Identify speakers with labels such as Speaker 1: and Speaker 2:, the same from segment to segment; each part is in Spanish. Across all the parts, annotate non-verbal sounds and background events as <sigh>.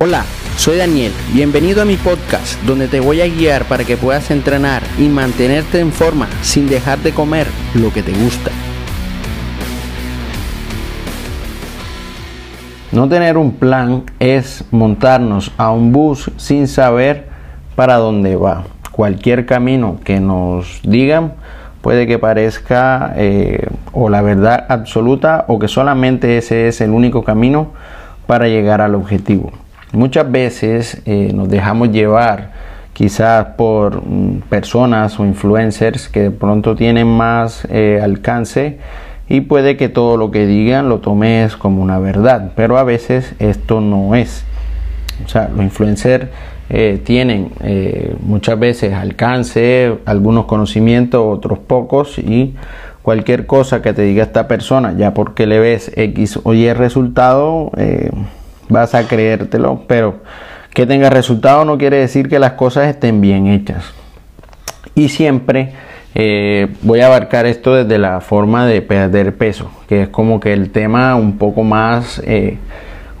Speaker 1: Hola, soy Daniel, bienvenido a mi podcast donde te voy a guiar para que puedas entrenar y mantenerte en forma sin dejar de comer lo que te gusta. No tener un plan es montarnos a un bus sin saber para dónde va. Cualquier camino que nos digan puede que parezca eh, o la verdad absoluta o que solamente ese es el único camino para llegar al objetivo. Muchas veces eh, nos dejamos llevar quizás por mm, personas o influencers que de pronto tienen más eh, alcance y puede que todo lo que digan lo tomes como una verdad, pero a veces esto no es. O sea, los influencers eh, tienen muchas veces alcance, algunos conocimientos, otros pocos y cualquier cosa que te diga esta persona, ya porque le ves X o Y resultado, vas a creértelo, pero que tenga resultado no quiere decir que las cosas estén bien hechas. Y siempre eh, voy a abarcar esto desde la forma de perder peso, que es como que el tema un poco más eh,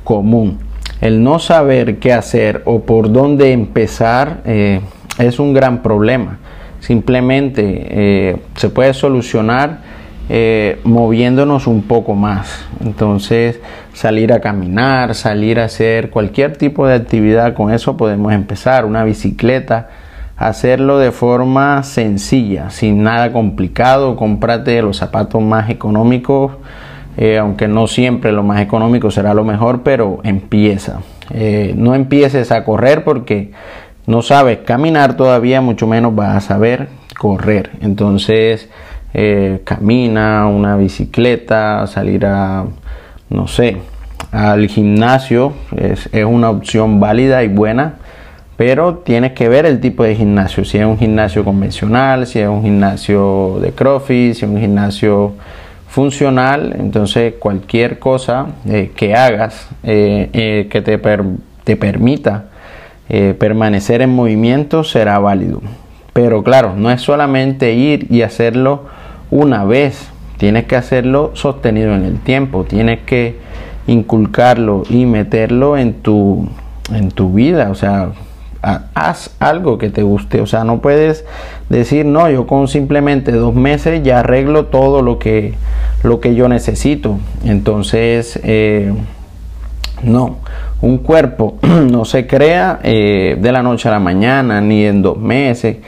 Speaker 1: común. El no saber qué hacer o por dónde empezar eh, es un gran problema. Simplemente se puede solucionar eh, moviéndonos un poco más. Entonces, salir a caminar, salir a hacer cualquier tipo de actividad, con eso podemos empezar. Una bicicleta, hacerlo de forma sencilla, sin nada complicado. Cómprate los zapatos más económicos, eh, aunque no siempre lo más económico será lo mejor, pero empieza. Eh, no empieces a correr porque no sabes caminar todavía, mucho menos vas a saber correr. Entonces, eh, camina, una bicicleta, salir a, no sé, al gimnasio es, una opción válida y buena, pero tienes que ver el tipo de gimnasio, si es un gimnasio convencional, si es un gimnasio de CrossFit, si es un gimnasio funcional, entonces cualquier cosa eh, que hagas eh, que te, te permita permanecer en movimiento será válido. Pero claro, no es solamente ir y hacerlo una vez, tienes que hacerlo sostenido en el tiempo, tienes que inculcarlo y meterlo en tu, en tu vida, o sea, haz algo que te guste, o sea, no puedes decir, no, yo con simplemente dos meses ya arreglo todo lo que, lo que yo necesito, entonces, eh, no, un cuerpo <clears throat> no se crea eh, de la noche a la mañana, ni en dos meses,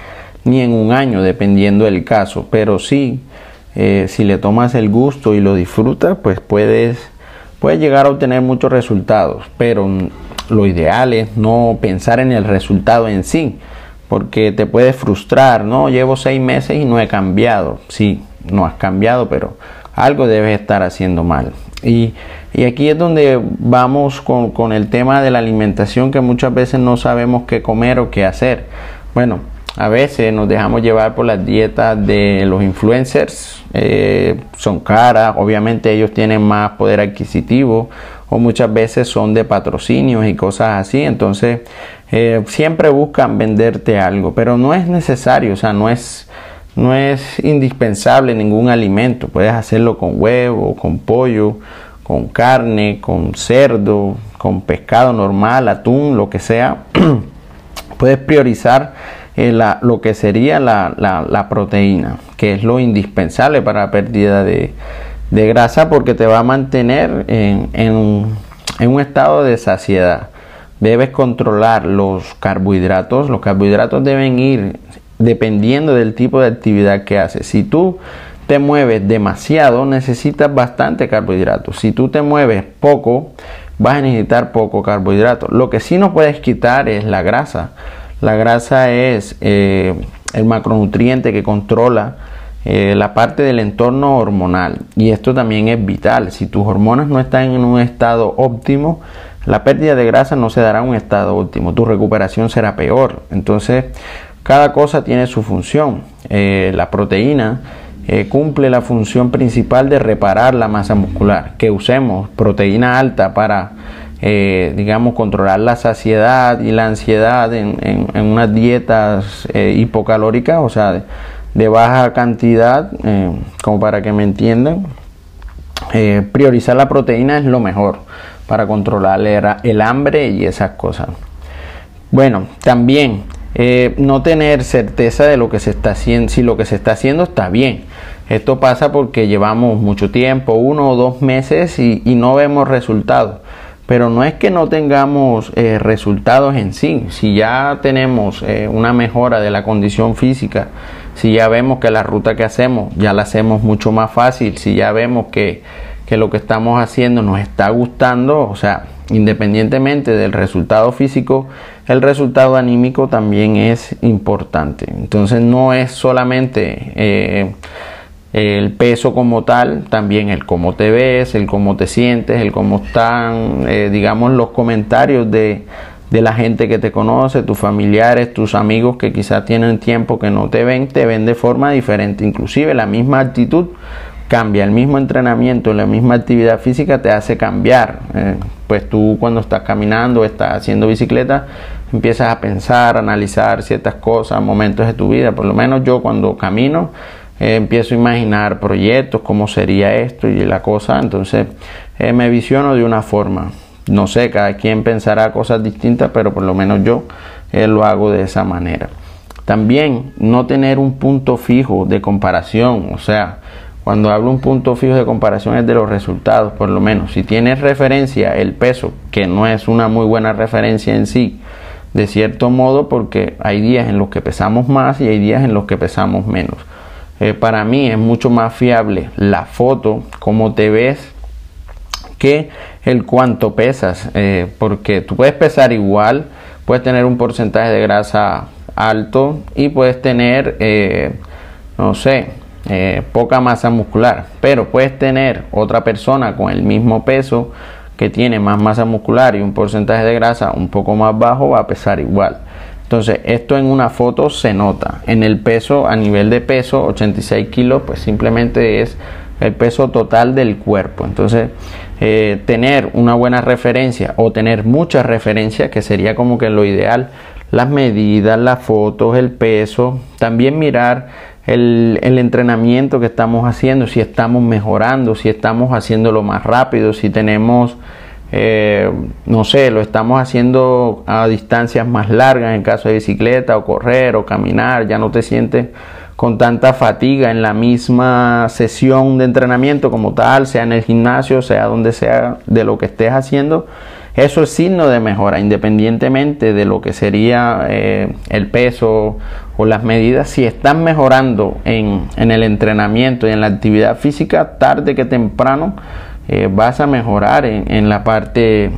Speaker 1: ni en un año, dependiendo del caso, pero sí, eh, si le tomas el gusto y lo disfrutas, pues puedes, puedes llegar a obtener muchos resultados, pero lo ideal es no pensar en el resultado en sí, porque te puedes frustrar, ¿no? Llevo seis meses y no he cambiado, sí, no has cambiado, pero algo debes estar haciendo mal. Y, y aquí es donde vamos con, con el tema de la alimentación que muchas veces no sabemos qué comer o qué hacer. Bueno, a veces nos dejamos llevar por las dietas de los influencers. Eh, son caras, obviamente ellos tienen más poder adquisitivo o muchas veces son de patrocinios y cosas así. Entonces eh, siempre buscan venderte algo, pero no es necesario, o sea, no es, no es indispensable ningún alimento. Puedes hacerlo con huevo, con pollo, con carne, con cerdo, con pescado normal, atún, lo que sea. <clears throat> Puedes priorizar eh, lo que sería la, proteína, que es lo indispensable para la pérdida de, grasa porque te va a mantener en, un estado de saciedad. Debes controlar los carbohidratos. Los carbohidratos deben ir dependiendo del tipo de actividad que haces. Si tú te mueves demasiado, necesitas bastante carbohidratos. Si tú te mueves poco, vas a necesitar poco carbohidrato. Lo que sí no puedes quitar es la grasa. La grasa es eh, el macronutriente que controla eh, la parte del entorno hormonal y esto también es vital. Si tus hormonas no están en un estado óptimo, la pérdida de grasa no se dará en un estado óptimo, tu recuperación será peor. Entonces, cada cosa tiene su función. Eh, la proteína cumple la función principal de reparar la masa muscular. Que usemos proteína alta para eh, digamos, controlar la saciedad y la ansiedad en, unas dietas eh, hipocalóricas, o sea, de, baja cantidad, eh, como para que me entiendan. eh, priorizar la proteína es lo mejor para controlar el hambre y esas cosas. Bueno, también eh, no tener certeza de lo que se está haciendo, si lo que se está haciendo está bien. Esto pasa porque llevamos mucho tiempo, uno o dos meses y, no vemos resultados. Pero no es que no tengamos resultados en sí. Si ya tenemos una mejora de la condición física, si ya vemos que la ruta que hacemos ya la hacemos mucho más fácil, si ya vemos que que lo que estamos haciendo nos está gustando, o sea, independientemente del resultado físico, el resultado anímico también es importante. Entonces no es solamente eh, el peso como tal, también el cómo te ves, el cómo te sientes, el cómo están, eh, digamos, los comentarios de, de la gente que te conoce, tus familiares, tus amigos que quizás tienen tiempo que no te ven, te ven de forma diferente, inclusive la misma actitud cambia. El mismo entrenamiento, la misma actividad física te hace cambiar. Eh, pues tú cuando estás caminando, estás haciendo bicicleta, empiezas a pensar, a analizar ciertas cosas, momentos de tu vida. Por lo menos yo cuando camino eh, empiezo a imaginar proyectos, cómo sería esto y la cosa. Entonces eh, me visiono de una forma. No sé, cada quien pensará cosas distintas, pero por lo menos yo lo hago de esa manera. También no tener un punto fijo de comparación, o sea, cuando hablo un punto fijo de comparación es de los resultados, por lo menos. Si tienes referencia el peso, que no es una muy buena referencia en sí, de cierto modo, porque hay días en los que pesamos más y hay días en los que pesamos menos. Eh, para mí es mucho más fiable la foto, cómo te ves, que el cuánto pesas, eh, porque tú puedes pesar igual, puedes tener un porcentaje de grasa alto y puedes tener, eh, no sé, eh, poca masa muscular, pero puedes tener otra persona con el mismo peso que tiene más masa muscular y un porcentaje de grasa un poco más bajo va a pesar igual. Entonces, esto en una foto se nota. En el peso, a nivel de peso, 86 kilos, pues simplemente es el peso total del cuerpo. Entonces, eh, tener una buena referencia o tener muchas referencias, que sería como que lo ideal, las medidas, las fotos, el peso, también mirar el, entrenamiento que estamos haciendo, si estamos mejorando, si estamos haciéndolo más rápido, si tenemos, eh, no sé, lo estamos haciendo a distancias más largas en caso de bicicleta o correr o caminar, ya no te sientes con tanta fatiga en la misma sesión de entrenamiento como tal, sea en el gimnasio, sea donde sea de lo que estés haciendo, eso es signo de mejora, independientemente de lo que sería eh, el peso o las medidas. Si están mejorando en, el entrenamiento y en la actividad física, tarde que temprano eh, vas a mejorar en, la parte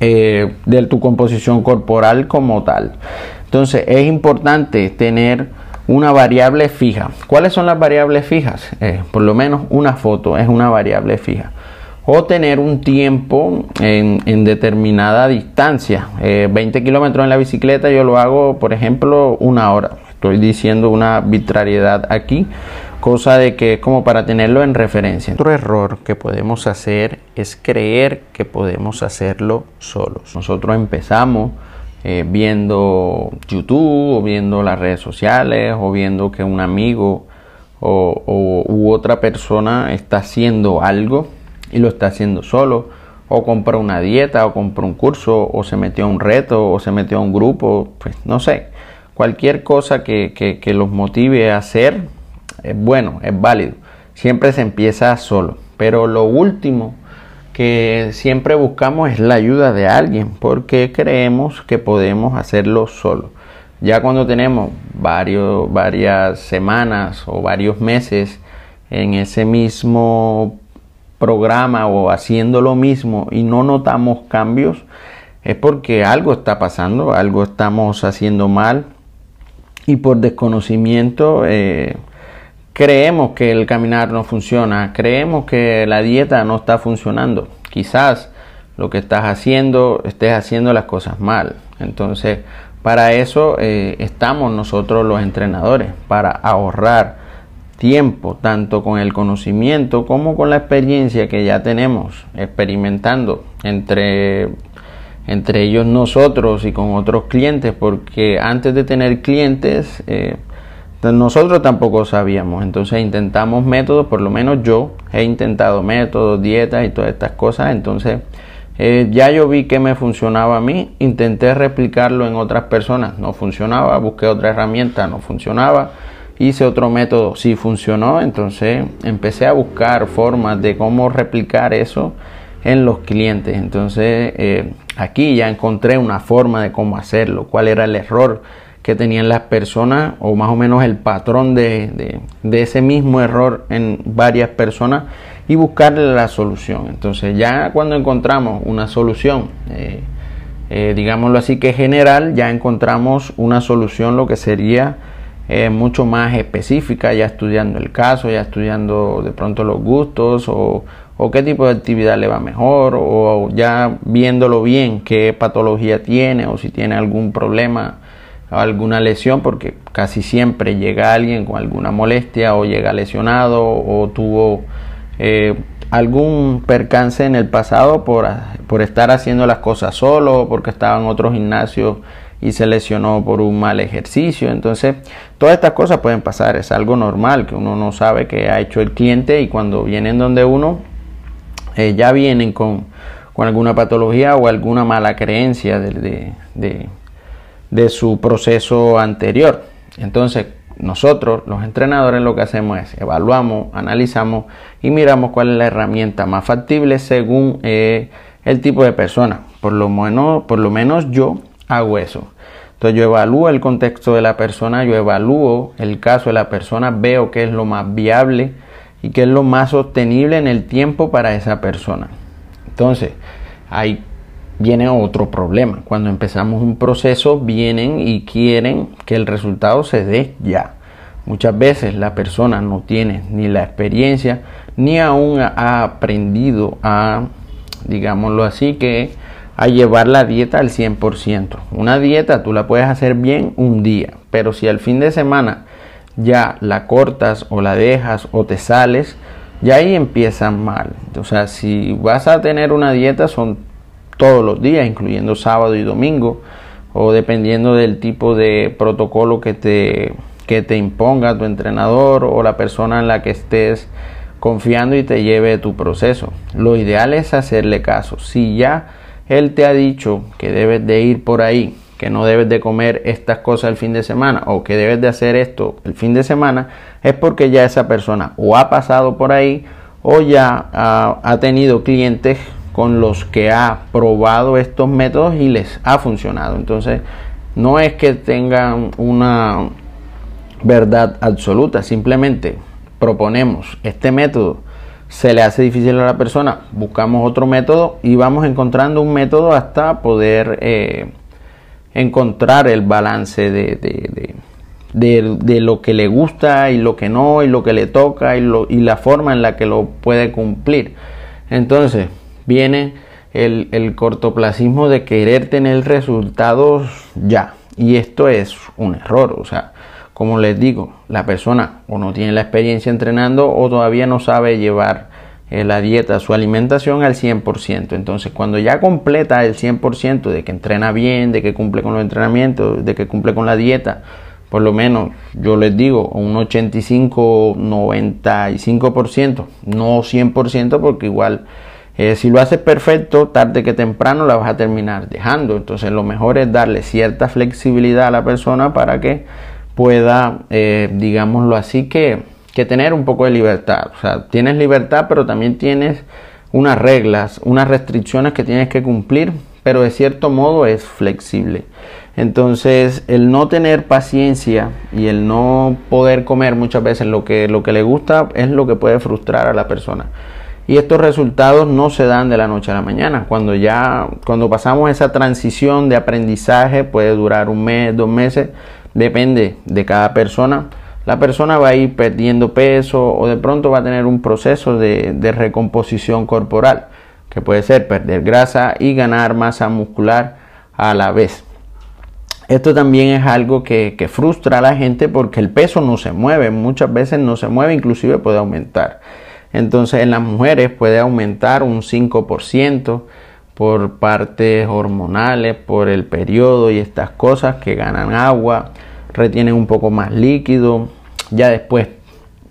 Speaker 1: eh, de tu composición corporal como tal. Entonces es importante tener una variable fija. ¿Cuáles son las variables fijas? por lo menos una foto es una variable fija o tener un tiempo en, determinada distancia. 20 eh, kilómetros en la bicicleta yo lo hago, por ejemplo, una hora. Estoy diciendo una arbitrariedad aquí, cosa de que es como para tenerlo en referencia. Otro error que podemos hacer es creer que podemos hacerlo solos. Nosotros empezamos eh, viendo YouTube o viendo las redes sociales o viendo que un amigo o, u otra persona está haciendo algo y lo está haciendo solo, o compró una dieta, o compró un curso, o se metió a un reto, o se metió a un grupo, pues no sé, cualquier cosa que, los motive a hacer es bueno, es válido. Siempre se empieza solo, pero lo último que siempre buscamos es la ayuda de alguien, porque creemos que podemos hacerlo solo. Ya cuando tenemos varios, varias semanas o varios meses en ese mismo programa o haciendo lo mismo y no notamos cambios, es porque algo está pasando, algo estamos haciendo mal y por desconocimiento eh, creemos que el caminar no funciona, creemos que la dieta no está funcionando. Quizás lo que estás haciendo estés haciendo las cosas mal. Entonces, para eso eh, estamos nosotros los entrenadores, para ahorrar tiempo, tanto con el conocimiento como con la experiencia que ya tenemos experimentando entre, entre ellos nosotros y con otros clientes, porque antes de tener clientes, eh, nosotros tampoco sabíamos, entonces intentamos métodos, por lo menos yo he intentado métodos, dietas y todas estas cosas, entonces eh, ya yo vi que me funcionaba a mí, intenté replicarlo en otras personas, no funcionaba, busqué otra herramienta, no funcionaba, hice otro método, sí funcionó, entonces empecé a buscar formas de cómo replicar eso en los clientes, entonces eh, aquí ya encontré una forma de cómo hacerlo, cuál era el error que tenían las personas o más o menos el patrón de, ese mismo error en varias personas y buscarle la solución. Entonces ya cuando encontramos una solución, eh, eh, digámoslo así que general, ya encontramos una solución lo que sería eh, mucho más específica, ya estudiando el caso, ya estudiando de pronto los gustos o, o qué tipo de actividad le va mejor o ya viéndolo bien qué patología tiene o si tiene algún problema alguna lesión, porque casi siempre llega alguien con alguna molestia o llega lesionado o tuvo eh, algún percance en el pasado por, por, estar haciendo las cosas solo, porque estaba en otro gimnasio y se lesionó por un mal ejercicio. Entonces, todas estas cosas pueden pasar, es algo normal que uno no sabe que ha hecho el cliente y cuando vienen donde uno, eh, ya vienen con, con, alguna patología o alguna mala creencia de su proceso anterior. Entonces, nosotros, los entrenadores, lo que hacemos es evaluamos, analizamos y miramos cuál es la herramienta más factible según eh, el tipo de persona. Por lo, menos, por lo menos yo hago eso. Entonces yo evalúo el contexto de la persona, yo evalúo el caso de la persona, veo qué es lo más viable y qué es lo más sostenible en el tiempo para esa persona. Entonces, hay viene otro problema. Cuando empezamos un proceso, vienen y quieren que el resultado se dé ya. Muchas veces la persona no tiene ni la experiencia, ni aún ha aprendido a, digámoslo así, que a llevar la dieta al 100%. Una dieta tú la puedes hacer bien un día, pero si al fin de semana ya la cortas o la dejas o te sales, ya ahí empieza mal. O sea, si vas a tener una dieta son todos los días, incluyendo sábado y domingo, o dependiendo del tipo de protocolo que te, que te imponga tu entrenador o la persona en la que estés confiando y te lleve tu proceso. Lo ideal es hacerle caso. Si ya él te ha dicho que debes de ir por ahí, que no debes de comer estas cosas el fin de semana o que debes de hacer esto el fin de semana, es porque ya esa persona o ha pasado por ahí o ya ha, ha tenido clientes con los que ha probado estos métodos y les ha funcionado. Entonces, no es que tengan una verdad absoluta, simplemente proponemos este método, se le hace difícil a la persona, buscamos otro método y vamos encontrando un método hasta poder eh, encontrar el balance de, de, lo que le gusta y lo que no, y lo que le toca y la forma en la que lo puede cumplir. Entonces, viene el, cortoplacismo de querer tener resultados ya. Y esto es un error. O sea, como les digo, la persona o no tiene la experiencia entrenando o todavía no sabe llevar eh, la dieta, su alimentación al 100%. Entonces, cuando ya completa el 100% de que entrena bien, de que cumple con los entrenamientos, de que cumple con la dieta, por lo menos yo les digo un 85, 95%, no 100% porque igual eh, si lo haces perfecto, tarde que temprano la vas a terminar dejando. Entonces lo mejor es darle cierta flexibilidad a la persona para que pueda, eh, digámoslo así, que, que tener un poco de libertad. O sea, tienes libertad, pero también tienes unas reglas, unas restricciones que tienes que cumplir, pero de cierto modo es flexible. Entonces, el no tener paciencia y el no poder comer muchas veces lo que, lo que le gusta es lo que puede frustrar a la persona. Y estos resultados no se dan de la noche a la mañana. Cuando ya, cuando pasamos esa transición de aprendizaje, puede durar un mes, dos meses, depende de cada persona. La persona va a ir perdiendo peso o de pronto va a tener un proceso de, recomposición corporal, que puede ser perder grasa y ganar masa muscular a la vez. Esto también es algo que, que, frustra a la gente porque el peso no se mueve, muchas veces no se mueve, inclusive puede aumentar. Entonces en las mujeres puede aumentar un 5% por partes hormonales, por el periodo y estas cosas que ganan agua. retienen un poco más líquido, ya después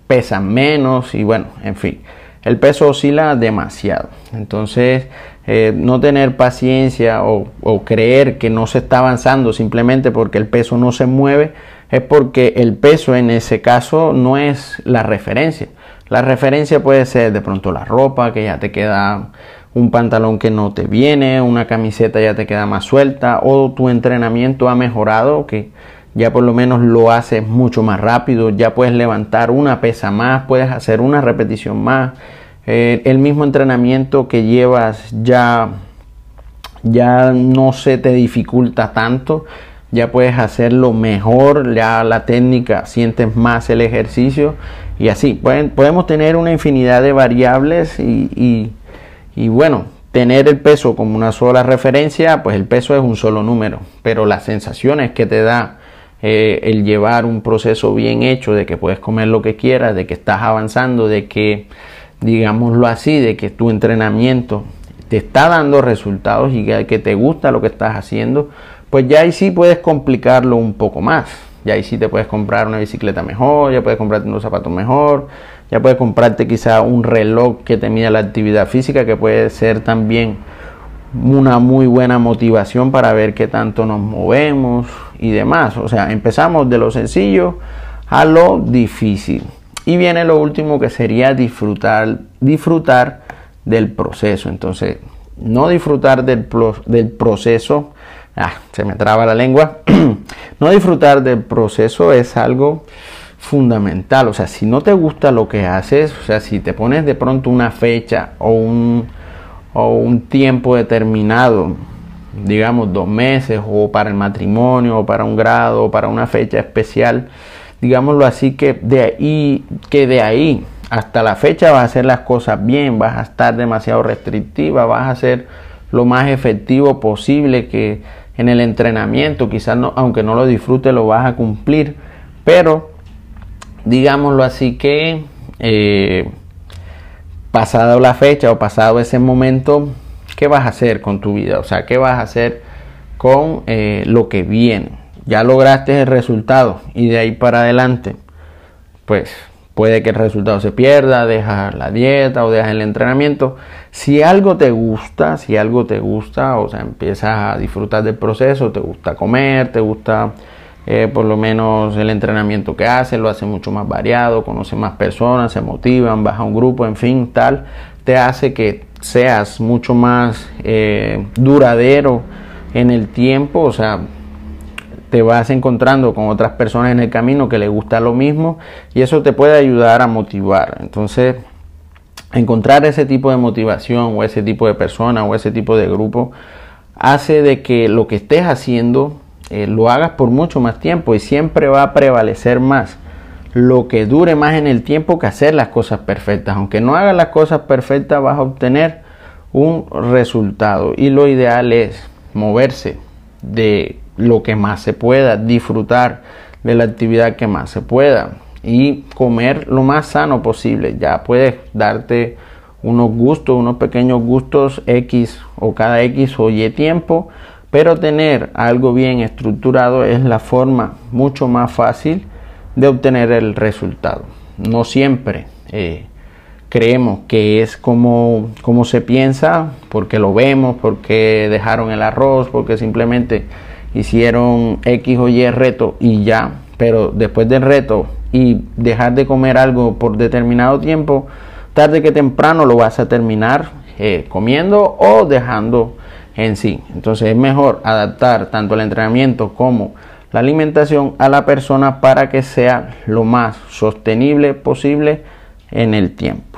Speaker 1: pesan menos y bueno, en fin, el peso oscila demasiado. Entonces, eh, no tener paciencia o, o, creer que no se está avanzando simplemente porque el peso no se mueve, es porque el peso en ese caso no es la referencia. La referencia puede ser de pronto la ropa, que ya te queda un pantalón que no te viene, una camiseta ya te queda más suelta, o tu entrenamiento ha mejorado, que ya por lo menos lo haces mucho más rápido, ya puedes levantar una pesa más, puedes hacer una repetición más. Eh, el mismo entrenamiento que llevas ya, ya no se te dificulta tanto, ya puedes hacerlo mejor, ya la técnica, sientes más el ejercicio y así. podemos tener una infinidad de variables y y bueno, tener el peso como una sola referencia, pues el peso es un solo número, pero las sensaciones que te da eh, el llevar un proceso bien hecho, de que puedes comer lo que quieras, de que estás avanzando, de que, digámoslo así, de que tu entrenamiento te está dando resultados y que te gusta lo que estás haciendo, pues ya ahí sí puedes complicarlo un poco más. Ya ahí sí te puedes comprar una bicicleta mejor, ya puedes comprarte unos zapatos mejor, ya puedes comprarte quizá un reloj que te mida la actividad física, que puede ser también una muy buena motivación para ver qué tanto nos movemos y demás. O sea, empezamos de lo sencillo a lo difícil. Y viene lo último que sería disfrutar, disfrutar del proceso. Entonces, no disfrutar del, del proceso, ah, se me traba la lengua, <clears throat> no disfrutar del proceso es algo fundamental. O sea, si no te gusta lo que haces, o sea, si te pones de pronto una fecha o un, o un tiempo determinado, digamos dos meses, o para el matrimonio, o para un grado, o para una fecha especial, digámoslo así, que de ahí, que de ahí hasta la fecha vas a hacer las cosas bien, vas a estar demasiado restrictiva, vas a ser lo más efectivo posible que en el entrenamiento, quizás no, aunque no lo disfrutes, lo vas a cumplir, pero digámoslo así que eh, pasado la fecha o pasado ese momento, ¿qué vas a hacer con tu vida? O sea, ¿qué vas a hacer con eh, lo que viene? Ya lograste el resultado y de ahí para adelante, pues puede que el resultado se pierda, dejas la dieta o dejas el entrenamiento. Si algo te gusta, si algo te gusta, o sea, empiezas a disfrutar del proceso, te gusta comer, te gusta eh, por lo menos el entrenamiento que hace, lo hace mucho más variado, conoce más personas, se motivan, baja un grupo, en fin, tal, te hace que seas mucho más eh, duradero en el tiempo, o sea, te vas encontrando con otras personas en el camino que les gusta lo mismo y eso te puede ayudar a motivar. Entonces, encontrar ese tipo de motivación o ese tipo de persona o ese tipo de grupo hace de que lo que estés haciendo eh, lo hagas por mucho más tiempo y siempre va a prevalecer más lo que dure más en el tiempo que hacer las cosas perfectas. Aunque no hagas las cosas perfectas vas a obtener un resultado y lo ideal es moverse de lo que más se pueda, disfrutar de la actividad que más se pueda y comer lo más sano posible. Ya puedes darte unos gustos, unos pequeños gustos X o cada X o Y tiempo pero tener algo bien estructurado es la forma mucho más fácil de obtener el resultado. No siempre eh, creemos que es como, como se piensa, porque lo vemos, porque dejaron el arroz, porque simplemente hicieron X o Y reto y ya. Pero después del reto y dejar de comer algo por determinado tiempo, tarde que temprano lo vas a terminar eh, comiendo o dejando en sí. Entonces es mejor adaptar tanto el entrenamiento como la alimentación a la persona para que sea lo más sostenible posible en el tiempo.